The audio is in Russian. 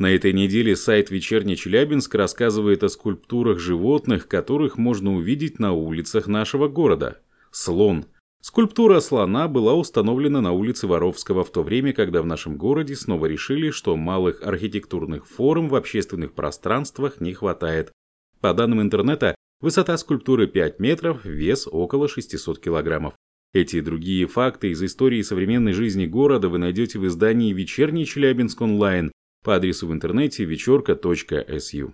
На этой неделе сайт «Вечерний Челябинск» рассказывает о скульптурах животных, которых можно увидеть на улицах нашего города. Слон. Скульптура слона была установлена на улице Воровского в то время, когда в нашем городе снова решили, что малых архитектурных форм в общественных пространствах не хватает. По данным интернета, высота скульптуры 5 метров, вес около 600 килограммов. Эти и другие факты из истории современной жизни города вы найдете в издании «Вечерний Челябинск онлайн» по адресу в интернете вечерка.су.